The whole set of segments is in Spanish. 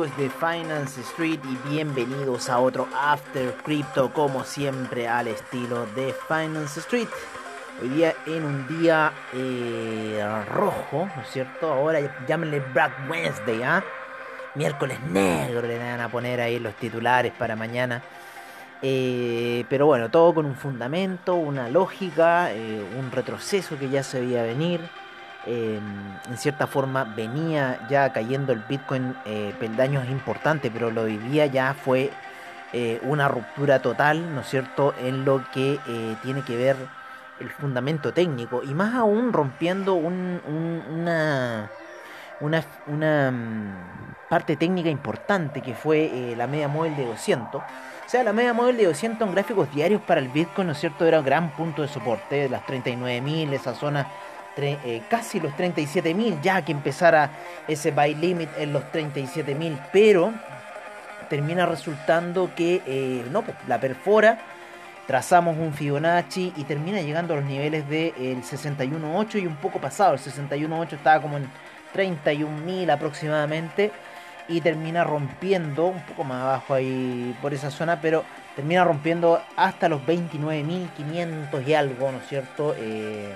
amigos de Finance Street y bienvenidos a otro After Crypto como siempre al estilo de Finance Street. Hoy día en un día eh, rojo, ¿no es cierto? Ahora llámenle Black Wednesday, ¿ah? Miércoles negro le van a poner ahí los titulares para mañana. Eh, pero bueno, todo con un fundamento, una lógica, eh, un retroceso que ya se veía venir. Em, en cierta forma venía ya cayendo el Bitcoin eh, peldaños importantes, pero lo vivía ya fue eh, una ruptura total, ¿no es cierto?, en lo que eh, tiene que ver el fundamento técnico y más aún rompiendo una, una, una mm, parte técnica importante que fue la media móvil de 200. O sea, la media móvil de 200 en gráficos diarios para el Bitcoin, ¿no es cierto?, era un gran punto de soporte, las 39.000, esa zona eh, casi los 37.000, ya que empezara ese buy limit en los 37.000, pero termina resultando que eh, no, pues, la perfora, trazamos un Fibonacci y termina llegando a los niveles del de, 61.8 y un poco pasado, el 61.8 estaba como en 31.000 aproximadamente y termina rompiendo un poco más abajo ahí por esa zona, pero termina rompiendo hasta los 29.500 y algo, ¿no es cierto? Eh,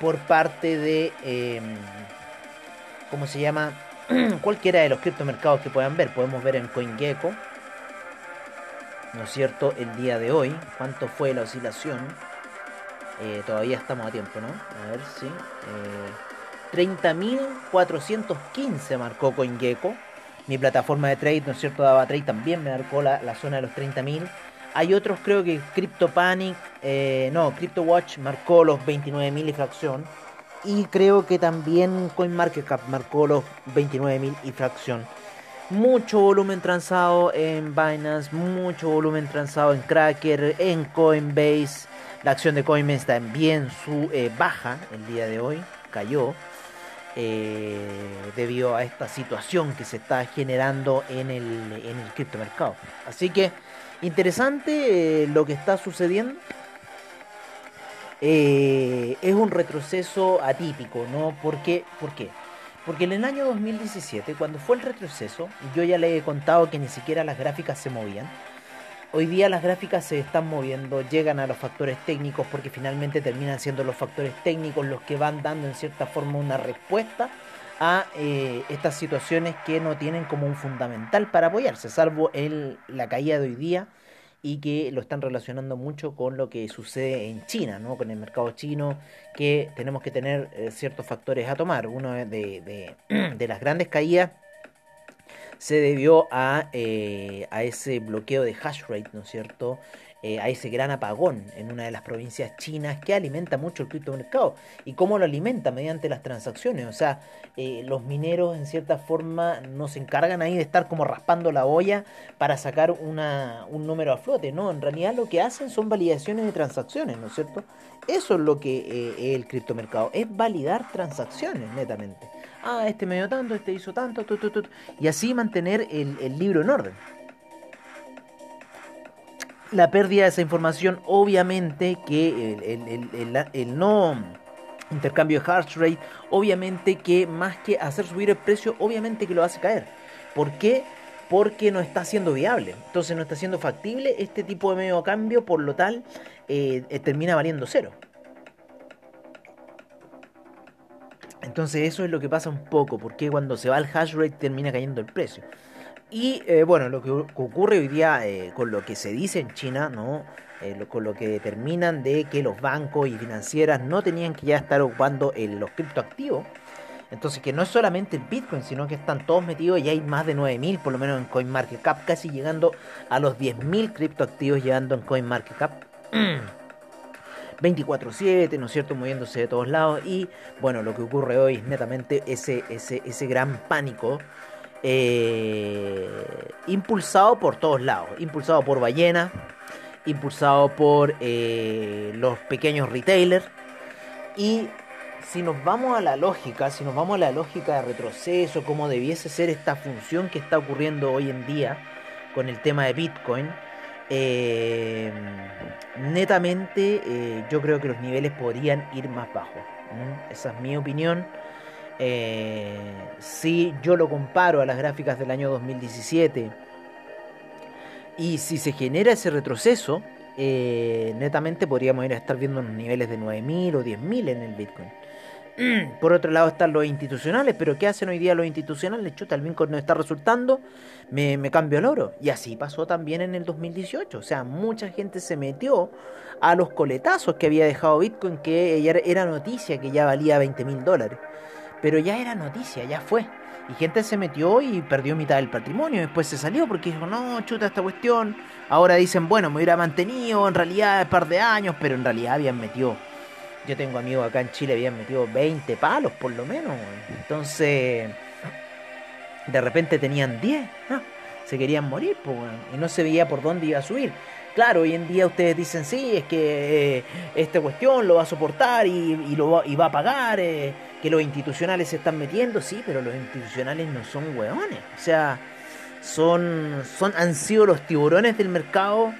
por parte de, eh, ¿cómo se llama? Cualquiera de los criptomercados que puedan ver. Podemos ver en CoinGecko, ¿no es cierto? El día de hoy, cuánto fue la oscilación. Eh, todavía estamos a tiempo, ¿no? A ver si. Eh, 30.415 marcó CoinGecko. Mi plataforma de trade, ¿no es cierto? Daba trade también me marcó la, la zona de los 30.000. Hay otros, creo que CryptoPanic, eh, no, CryptoWatch marcó los 29.000 y fracción. Y creo que también CoinMarketCap marcó los 29.000 y fracción. Mucho volumen transado en Binance, mucho volumen transado en Cracker, en Coinbase. La acción de Coinbase también su eh, baja el día de hoy, cayó. Eh, debido a esta situación que se está generando en el, en el criptomercado. Así que Interesante eh, lo que está sucediendo. Eh, es un retroceso atípico, ¿no? ¿Por qué? ¿Por qué? Porque en el año 2017, cuando fue el retroceso, yo ya le he contado que ni siquiera las gráficas se movían. Hoy día las gráficas se están moviendo, llegan a los factores técnicos porque finalmente terminan siendo los factores técnicos los que van dando en cierta forma una respuesta a eh, estas situaciones que no tienen como un fundamental para apoyarse, salvo el, la caída de hoy día y que lo están relacionando mucho con lo que sucede en China, ¿no? con el mercado chino, que tenemos que tener eh, ciertos factores a tomar. Uno de, de, de, las grandes caídas se debió a, eh, a ese bloqueo de hash rate, ¿no es cierto? Eh, a ese gran apagón en una de las provincias chinas que alimenta mucho el criptomercado. ¿Y cómo lo alimenta? Mediante las transacciones. O sea, eh, los mineros en cierta forma no se encargan ahí de estar como raspando la olla para sacar una, un número a flote. No, en realidad lo que hacen son validaciones de transacciones, ¿no es cierto? Eso es lo que eh, es el criptomercado, es validar transacciones netamente. Ah, este me dio tanto, este hizo tanto, y así mantener el, el libro en orden la pérdida de esa información, obviamente que el, no intercambio de hash rate, obviamente que más que hacer subir el precio, obviamente que lo hace caer. ¿Por qué? Porque no está siendo viable. Entonces no está siendo factible este tipo de medio cambio, por lo tal eh, eh, termina valiendo cero. Entonces eso es lo que pasa un poco, porque cuando se va el hash rate termina cayendo el precio. Y eh, bueno, lo que ocurre hoy día eh, con lo que se dice en China, ¿no? Eh, con lo que determinan de que los bancos y financieras no tenían que ya estar ocupando los criptoactivos. Entonces que no es solamente el Bitcoin, sino que están todos metidos y hay más de 9.000, por lo menos en CoinMarketCap, casi llegando a los 10.000 criptoactivos llegando en CoinMarketCap. 24/7, ¿no es cierto? Moviéndose de todos lados. Y bueno, lo que ocurre hoy es netamente ese, ese, ese gran pánico eh, impulsado por todos lados, impulsado por Ballena, impulsado por eh, los pequeños retailers y si nos vamos a la lógica, si nos vamos a la lógica de retroceso, como debiese ser esta función que está ocurriendo hoy en día con el tema de Bitcoin, eh, netamente yo creo que los niveles podrían ir más bajos. Esa es mi opinión. Eh, si yo lo comparo a las gráficas del año 2017 y si se genera ese retroceso, eh, netamente podríamos ir a estar viendo unos niveles de 9.000 o 10.000 en el Bitcoin. Por otro lado están los institucionales, pero ¿qué hacen hoy día los institucionales? Chuta, el Bitcoin no está resultando, me, me cambio al oro. Y así pasó también en el 2018. O sea, mucha gente se metió a los coletazos que había dejado Bitcoin, que era noticia que ya valía 20 mil dólares. Pero ya era noticia, ya fue. Y gente se metió y perdió mitad del patrimonio. Después se salió porque dijo, no, chuta esta cuestión. Ahora dicen, bueno, me hubiera mantenido en realidad un par de años, pero en realidad habían metido. Yo tengo amigos acá en Chile, habían metido 20 palos por lo menos. Entonces, de repente tenían 10. Se querían morir, pues, y no se veía por dónde iba a subir. Claro, hoy en día ustedes dicen, sí, es que eh, esta cuestión lo va a soportar y, lo va, y va a pagar. Eh, que los institucionales se están metiendo, sí, pero los institucionales no son hueones. O sea, son, son, han sido los tiburones del mercado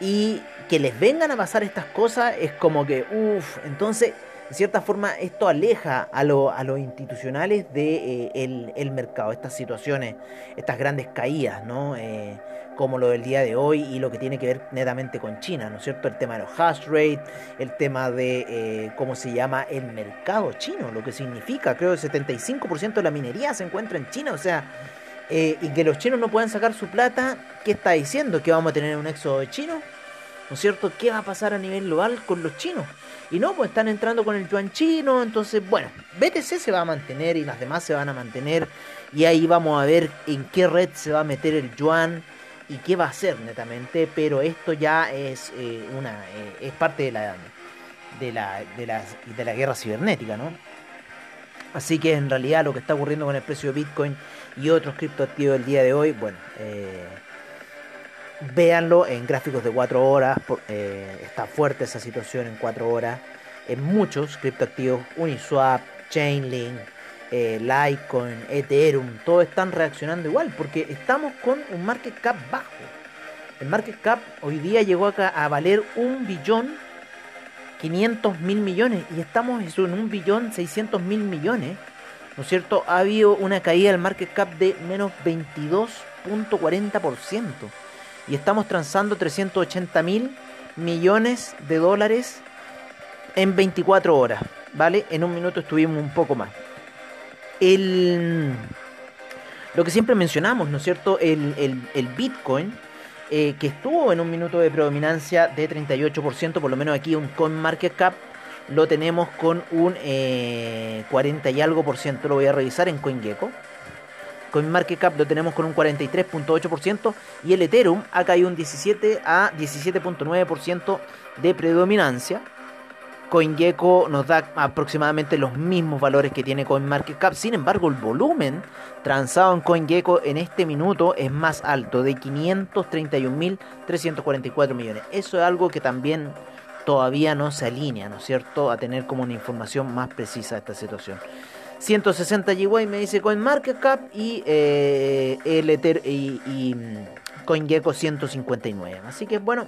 y que les vengan a pasar estas cosas es como que, uff, entonces, en cierta forma, esto aleja a, lo, a los institucionales de eh, el, mercado, estas situaciones, estas grandes caídas, ¿no? Eh, como lo del día de hoy y lo que tiene que ver netamente con China, ¿no es cierto? El tema de los hash rate, el tema de eh, cómo se llama el mercado chino, lo que significa, creo que el 75% de la minería se encuentra en China, o sea, eh, y que los chinos no puedan sacar su plata, ¿qué está diciendo? ¿Que vamos a tener un éxodo de chinos? ¿No es cierto? ¿Qué va a pasar a nivel global con los chinos? Y no, pues están entrando con el yuan chino, entonces, bueno, BTC se va a mantener y las demás se van a mantener. Y ahí vamos a ver en qué red se va a meter el yuan y qué va a hacer netamente, pero esto ya es eh, una eh, es parte de la, de la de la de la guerra cibernética, ¿no? Así que en realidad lo que está ocurriendo con el precio de Bitcoin y otros criptoactivos el día de hoy, bueno, eh, véanlo en gráficos de 4 horas, está fuerte esa situación en 4 horas, en muchos criptoactivos, Uniswap, Chainlink, eh, Litecoin, Ethereum, todos están reaccionando igual, porque estamos con un market cap bajo. El market cap hoy día llegó acá a valer un billón 500 mil millones y estamos en un billón 600 mil millones. ¿No es cierto? Ha habido una caída del market cap de menos 22.40% y estamos transando 380 mil millones de dólares en 24 horas. ¿Vale? En un minuto estuvimos un poco más el, lo que siempre mencionamos, ¿no es cierto? El, el, Bitcoin, eh, que estuvo en un minuto de predominancia de 38%, por lo menos aquí un CoinMarketCap lo tenemos con un 40 eh, y algo por ciento, lo voy a revisar en CoinGecko. CoinMarketCap lo tenemos con un 43.8% y el Ethereum ha caído un 17 a 17.9% de predominancia. CoinGecko nos da aproximadamente los mismos valores que tiene CoinMarketCap. Sin embargo, el volumen transado en CoinGecko en este minuto es más alto, de 531.344 millones. Eso es algo que también todavía no se alinea, ¿no es cierto?, a tener como una información más precisa de esta situación. 160 GWay me dice CoinMarketCap y, eh, el Ether y, y mm, CoinGecko 159. Así que bueno,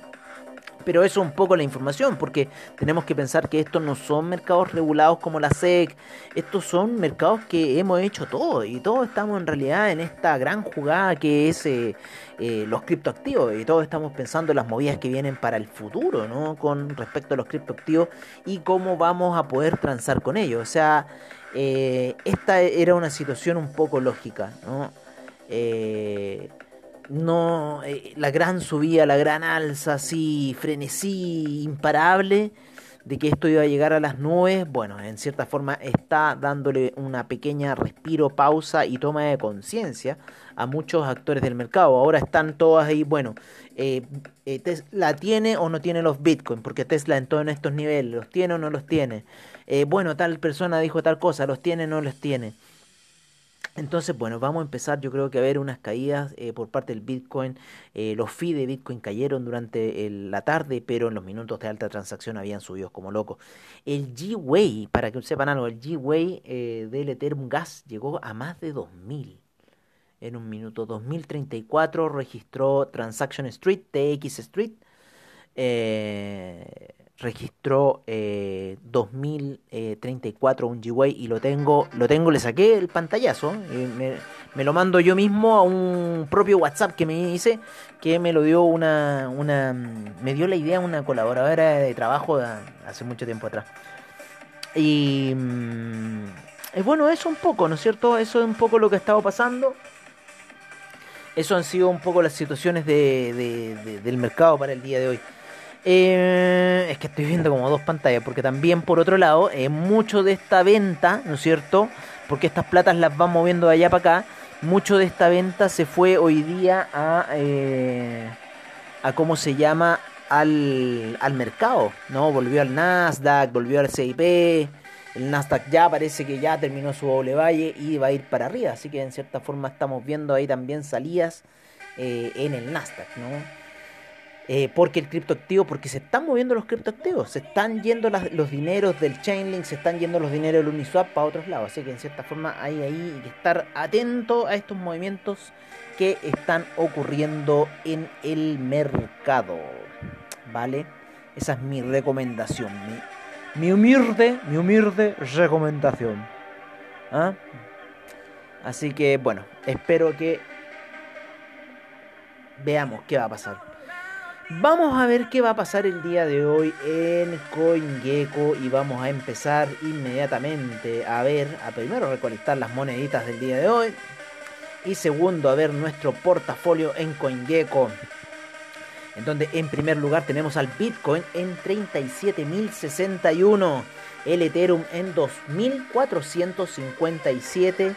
pero eso es un poco la información, porque tenemos que pensar que estos no son mercados regulados como la SEC, estos son mercados que hemos hecho todo y todos estamos en realidad en esta gran jugada que es eh, eh, los criptoactivos y todos estamos pensando en las movidas que vienen para el futuro, ¿no? Con respecto a los criptoactivos y cómo vamos a poder transar con ellos. O sea, eh, esta era una situación un poco lógica, ¿no? no eh, la gran subida, la gran alza, así frenesí imparable de que esto iba a llegar a las nubes, bueno, en cierta forma está dándole una pequeña respiro, pausa y toma de conciencia a muchos actores del mercado. Ahora están todas ahí, bueno, eh, eh, Tesla tiene o no tiene los Bitcoin, porque Tesla en todos estos niveles, los tiene o no los tiene. Bueno, tal persona dijo tal cosa, los tiene o no los tiene. Entonces, bueno, vamos a empezar yo creo que a ver unas caídas eh, por parte del Bitcoin. Eh, los fees de Bitcoin cayeron durante la tarde, pero en los minutos de alta transacción habían subido como locos. El G-Way, para que sepan algo, el G-Way eh, del Ethereum Gas llegó a más de 2000 en un minuto. 2034 registró Transaction Street, TX Street. Registró eh, 2034 un G-Way y lo tengo, lo tengo, le saqué el pantallazo, me, me, lo mando yo mismo a un propio WhatsApp que me hice, que me lo dio una, una me dio la idea una colaboradora de trabajo hace mucho tiempo atrás. Y mm, bueno, eso un poco, ¿no es cierto? Eso es un poco lo que ha estado pasando. Eso han sido un poco las situaciones de, del mercado para el día de hoy. Eh, es que estoy viendo como dos pantallas, porque también por otro lado, eh, mucho de esta venta, ¿no es cierto? Porque estas platas las van moviendo de allá para acá, mucho de esta venta se fue hoy día a, eh, a ¿cómo se llama? Al, al mercado, ¿no? Volvió al Nasdaq, volvió al CIP, el Nasdaq ya parece que ya terminó su doble valle y va a ir para arriba, así que en cierta forma estamos viendo ahí también salidas en el Nasdaq, ¿no? Eh, porque el criptoactivo, porque se están moviendo los criptoactivos, se están yendo los dineros del Chainlink, se están yendo los dineros del Uniswap para otros lados. Así que en cierta forma hay ahí que estar atento a estos movimientos que están ocurriendo en el mercado. ¿Vale? Esa es mi recomendación. Mi, mi humilde, mi humilde recomendación. ¿Ah? Así que bueno, espero que veamos qué va a pasar. Vamos a ver qué va a pasar el día de hoy en CoinGecko y vamos a empezar inmediatamente a ver, a primero recolectar las moneditas del día de hoy y segundo a ver nuestro portafolio en CoinGecko. En donde en primer lugar tenemos al Bitcoin en 37.061, el Ethereum en 2.457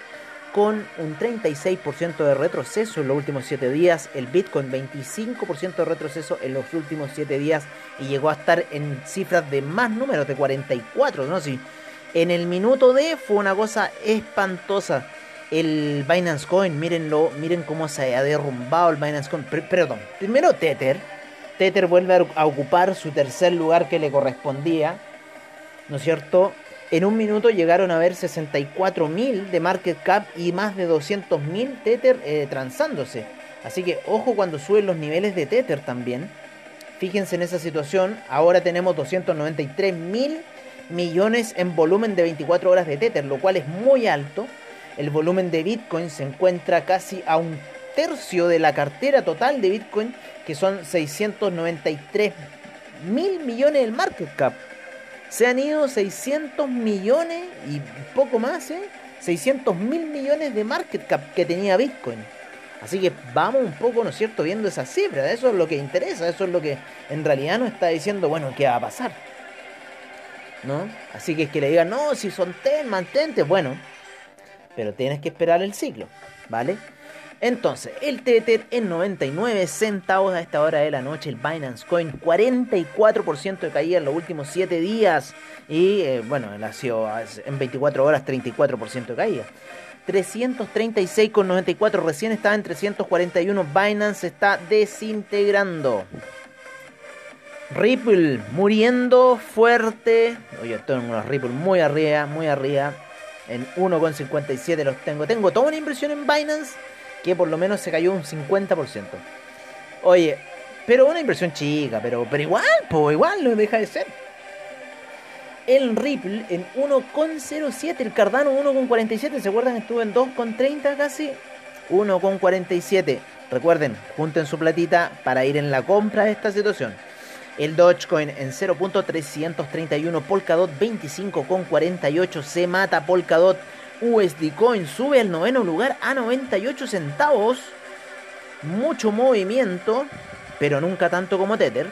con un 36% de retroceso en los últimos 7 días, el Bitcoin 25% de retroceso en los últimos 7 días y llegó a estar en cifras de más números, de 44, ¿no? Sí. En el minuto D fue una cosa espantosa. El Binance Coin, mírenlo, miren cómo se ha derrumbado el Binance Coin. perdón, primero Tether. Tether vuelve a ocupar su tercer lugar que le correspondía, ¿no es cierto? En un minuto llegaron a ver 64.000 de market cap y más de 200.000 Tether eh, transándose. Así que ojo cuando suben los niveles de Tether también. Fíjense en esa situación. Ahora tenemos 293.000 millones en volumen de 24 horas de Tether, lo cual es muy alto. El volumen de Bitcoin se encuentra casi a un tercio de la cartera total de Bitcoin, que son 693 mil millones del market cap. Se han ido 600 millones y poco más, ¿eh? 600 mil millones de market cap que tenía Bitcoin. Así que vamos un poco, ¿no es cierto?, viendo esa cifra. Eso es lo que interesa, eso es lo que en realidad nos está diciendo, bueno, ¿qué va a pasar? ¿No? Así que es que le digan, no, si son ten, mantente, bueno, pero tienes que esperar el ciclo, ¿vale? Entonces, el Tether en 99 centavos a esta hora de la noche, el Binance Coin 44% de caída en los últimos 7 días y eh, bueno, sido en 24 horas 34% de caída. 336,94 recién estaba en 341, Binance está desintegrando. Ripple muriendo fuerte. Oye, tengo los Ripple muy arriba, muy arriba. En 1,57 los tengo. Tengo toda una impresión en Binance que por lo menos se cayó un 50%. Oye, pero una inversión chica, pero, pero igual, pues igual no deja de ser. El Ripple en 1,07, el Cardano 1,47, ¿se acuerdan? Estuvo en 2,30 casi. 1,47. Recuerden, junten su platita para ir en la compra de esta situación. El Dogecoin en 0.331, Polkadot 25,48, se mata Polkadot USD Coin sube al noveno lugar a 98 centavos. Mucho movimiento, pero nunca tanto como Tether.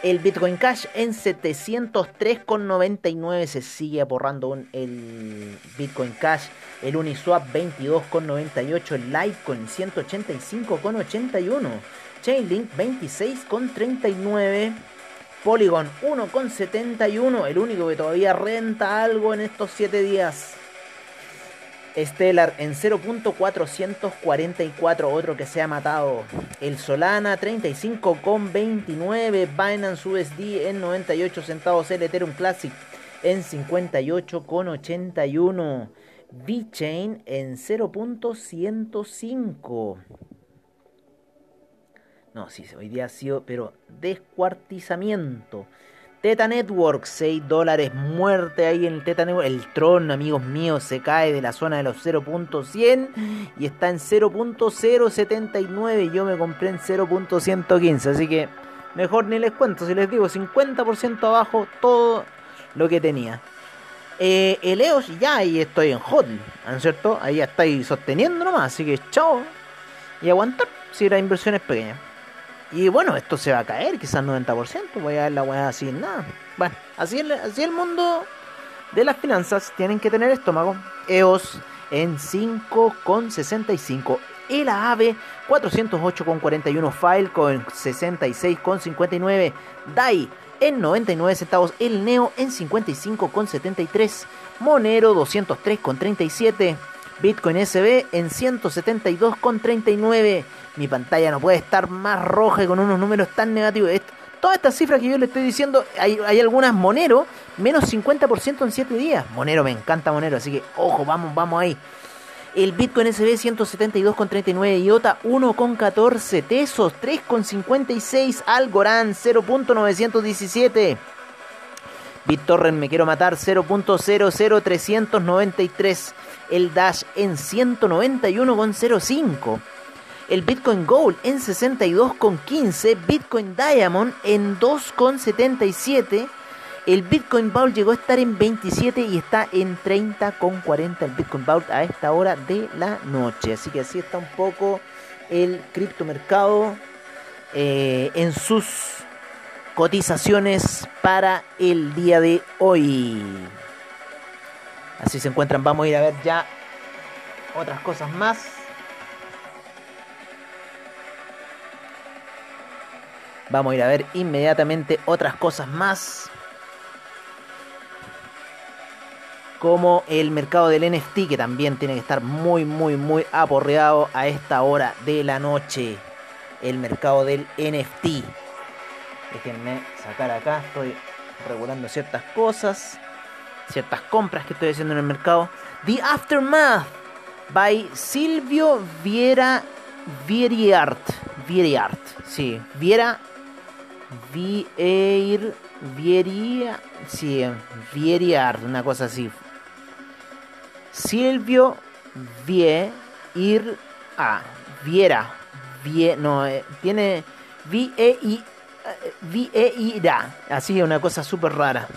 El Bitcoin Cash en 703,99 se sigue aporrando el Bitcoin Cash. El Uniswap 22,98. El Litecoin 185,81. Chainlink 26,39. Polygon 1,71. El único que todavía renta algo en estos 7 días. Stellar en 0.444, otro que se ha matado. El Solana 35,29. Binance USD en 98 centavos. El Ethereum Classic en 58,81. VeChain en 0.105. No, sí, hoy día ha sido, pero descuartizamiento. Teta Network, 6 dólares, muerte ahí en el Teta Network. El Tron, amigos míos, se cae de la zona de los 0.100 y está en 0.079. Yo me compré en 0.115, así que mejor ni les cuento. Si les digo 50% abajo, todo lo que tenía. Eh, el EOS ya ahí estoy en hot, ¿no es cierto? Ahí ya estáis sosteniendo nomás, así que chao. Y aguantar si la inversión es pequeña. Y bueno, esto se va a caer, quizás 90%, voy a ver la weá así, nada. Bueno, así, así el mundo de las finanzas, tienen que tener estómago. EOS en 5,65. El AVE 408,41. Filecoin 66,59. DAI en 99 centavos. El NEO en 55,73. Monero 203,37. Bitcoin SB en 172,39. Mi pantalla no puede estar más roja y con unos números tan negativos. todas estas cifras que yo le estoy diciendo, hay, algunas Monero, menos 50% en 7 días. Monero, me encanta Monero, así que ojo, vamos, vamos ahí. El Bitcoin SB 172,39, IOTA 1,14, Tesos 3,56, Algorand 0.917. BitTorrent me quiero matar 0.00393. El Dash en 191,05 el Bitcoin Gold en 62,15, Bitcoin Diamond en 2,77, el Bitcoin Vault llegó a estar en 27 y está en 30,40 el Bitcoin Vault a esta hora de la noche. Así que así está un poco el criptomercado eh, en sus cotizaciones para el día de hoy. Así se encuentran. Vamos a ir a ver ya otras cosas más. Vamos a ir a ver inmediatamente otras cosas más. Como el mercado del NFT, que también tiene que estar muy, muy, muy aporreado a esta hora de la noche. El mercado del NFT. Déjenme sacar acá, estoy regulando ciertas cosas, ciertas compras que estoy haciendo en el mercado. The Aftermath by Silvio Viera Vieriart. Vieriart, sí, Viera Vier, Vieria, sí, Vieriar, una cosa así. Silvio Vier, A, Viera, Vie, no, eh, tiene V-E-I, Vieira, así, una cosa súper rara.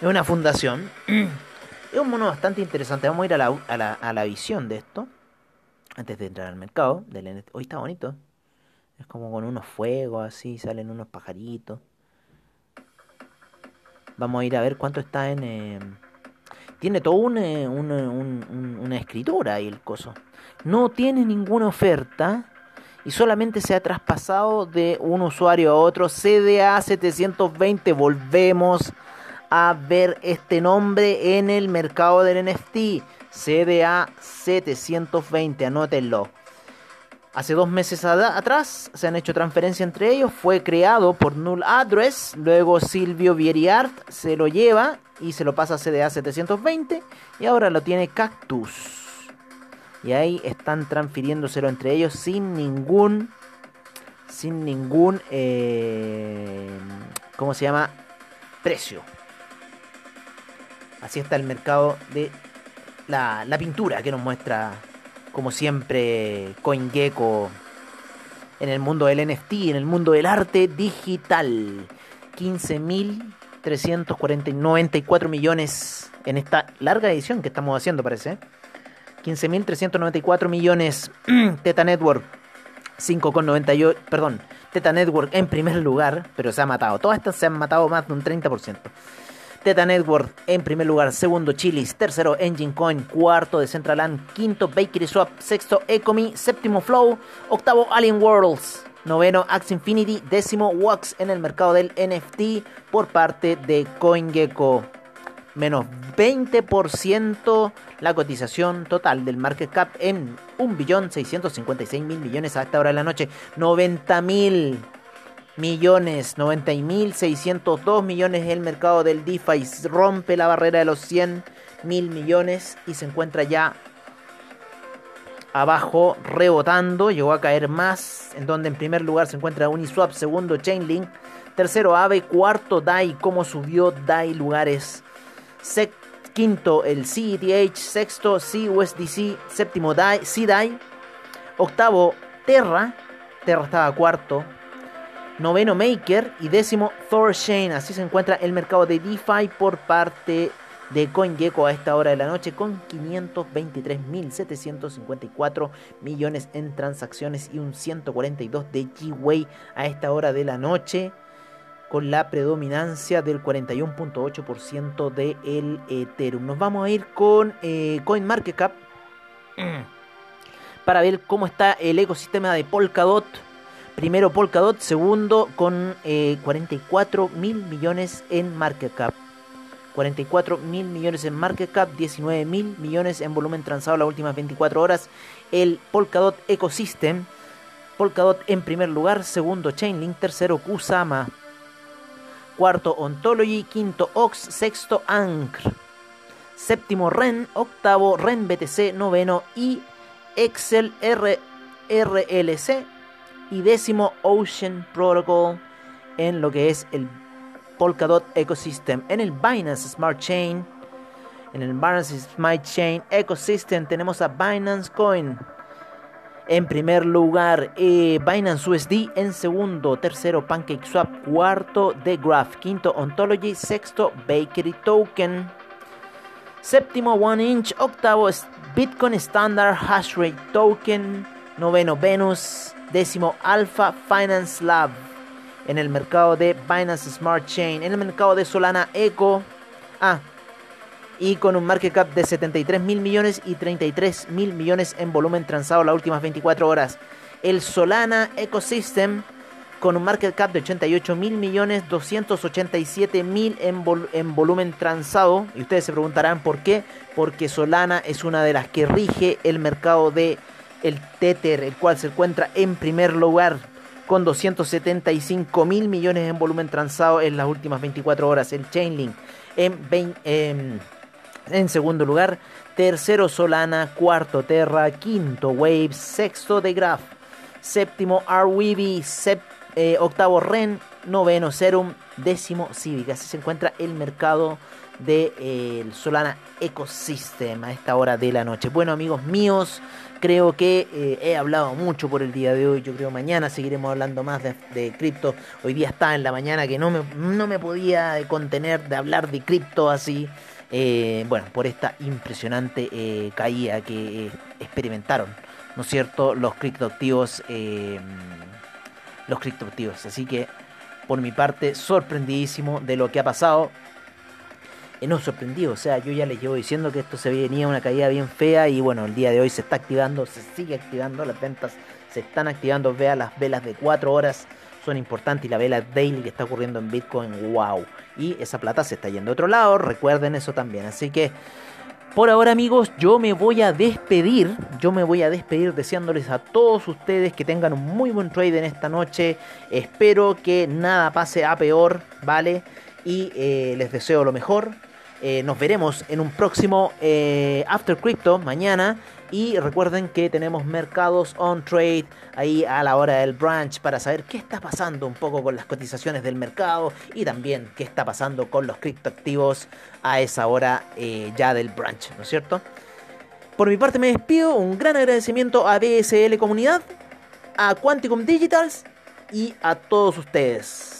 Es una fundación. Es un mono bastante interesante. Vamos a ir a la, a la, a la visión de esto. Antes de entrar al mercado. Del, hoy está bonito. Es como con unos fuegos así, salen unos pajaritos. Vamos a ir a ver cuánto está en... Eh, tiene todo un, eh, una escritura ahí el coso. No tiene ninguna oferta y solamente se ha traspasado de un usuario a otro. CDA 720. Volvemos a ver este nombre en el mercado del NFT. CDA 720. Anótenlo. Hace dos meses atrás se han hecho transferencias entre ellos. Fue creado por Null Address. Luego Silvio Vieriart se lo lleva y se lo pasa a CDA 720. Y ahora lo tiene Cactus. Y ahí están transfiriéndoselo entre ellos sin ningún. Sin ningún. Eh, ¿Cómo se llama? Precio. Así está el mercado de la, la pintura que nos muestra como siempre, CoinGecko en el mundo del NFT, en el mundo del arte digital. 15.394 millones en esta larga edición que estamos haciendo, parece. 15.394 millones. Teta Network 5,98. Perdón, Teta Network en primer lugar, pero se ha matado. Todas estas se han matado más de un 30%. Teta Network en primer lugar, segundo Chilis, tercero Engine Coin, cuarto Decentraland, quinto Bakery Swap, sexto Ecomi, séptimo Flow, octavo Alien Worlds, noveno Axe Infinity, décimo Wax en el mercado del NFT por parte de CoinGecko. Menos 20% la cotización total del market cap en 1.656.000 millones a esta hora de la noche. 90.000 millones, 90.602 millones el mercado del DeFi. Rompe la barrera de los 100 mil millones y se encuentra ya abajo rebotando, llegó a caer más, en donde en primer lugar se encuentra Uniswap, segundo Chainlink, tercero Ave, cuarto DAI, como subió DAI lugares, quinto el CETH, sexto CUSDC, séptimo DAI, CDAI, octavo Terra, Terra estaba cuarto, noveno Maker. Y décimo Thorchain, así se encuentra el mercado de DeFi por parte de CoinGecko a esta hora de la noche con 523.754 millones en transacciones y un 142 de G-Way a esta hora de la noche con la predominancia del 41.8% de el Ethereum. Nos vamos a ir con eh, CoinMarketCap para ver cómo está el ecosistema de Polkadot. Primero Polkadot, segundo con 44 eh, mil millones en market cap. 44 mil millones en market cap, 19 mil millones en volumen transado las últimas 24 horas. El Polkadot Ecosystem, Polkadot en primer lugar, segundo Chainlink, tercero Kusama, cuarto Ontology, quinto Ox, sexto Anchor, séptimo Ren, octavo Ren BTC, noveno y Excel RLC y décimo Ocean Protocol en lo que es el Polkadot Ecosystem. En el Binance Smart Chain, en el Binance Smart Chain Ecosystem tenemos a Binance Coin. En primer lugar, eh, Binance USD. En segundo, tercero, PancakeSwap. Cuarto, The Graph. Quinto, Ontology. Sexto, Bakery Token. Séptimo, One Inch. Octavo, Bitcoin Standard Hashrate Token. Noveno, Venus. Décimo, Alpha Finance Lab en el mercado de Binance Smart Chain, en el mercado de Solana Eco. Ah, y con un market cap de 73 mil millones y 33 mil millones en volumen transado las últimas 24 horas. El Solana Ecosystem con un market cap de 88 mil millones 287 mil en, en volumen transado. Y ustedes se preguntarán por qué. Porque Solana es una de las que rige el mercado de el Tether, el cual se encuentra en primer lugar con 275 mil millones en volumen transado en las últimas 24 horas. El Chainlink en, en, segundo lugar. Tercero Solana, cuarto Terra, quinto Waves, sexto The Graph, séptimo Arweavy, eh, octavo Ren, noveno Serum, décimo Civic. Así se encuentra el mercado de eh, Solana Ecosystem a esta hora de la noche. Bueno amigos míos, Creo que eh, he hablado mucho por el día de hoy. Yo creo mañana seguiremos hablando más de, cripto. Hoy día está en la mañana que no me, no me podía contener de hablar de cripto así. Eh, bueno, por esta impresionante eh, caída que experimentaron, ¿no es cierto? Los criptoactivos. los criptoactivos. Así que, por mi parte, sorprendidísimo de lo que ha pasado no sorprendido. O sea, yo ya les llevo diciendo que esto se venía una caída bien fea y bueno, el día de hoy se está activando, se sigue activando, las ventas se están activando. Vea, las velas de 4 horas son importantes y la vela daily que está ocurriendo en Bitcoin, wow. Y esa plata se está yendo a otro lado, recuerden eso también. Así que por ahora amigos, yo me voy a despedir, yo me voy a despedir deseándoles a todos ustedes que tengan un muy buen trade en esta noche. Espero que nada pase a peor, ¿vale? Y eh, les deseo lo mejor. Eh, nos veremos en un próximo eh, After Crypto mañana. Y recuerden que tenemos mercados on trade ahí a la hora del branch para saber qué está pasando un poco con las cotizaciones del mercado y también qué está pasando con los criptoactivos a esa hora eh, ya del branch, ¿no es cierto? Por mi parte me despido, un gran agradecimiento a BSL Comunidad, a Quanticum Digitals y a todos ustedes.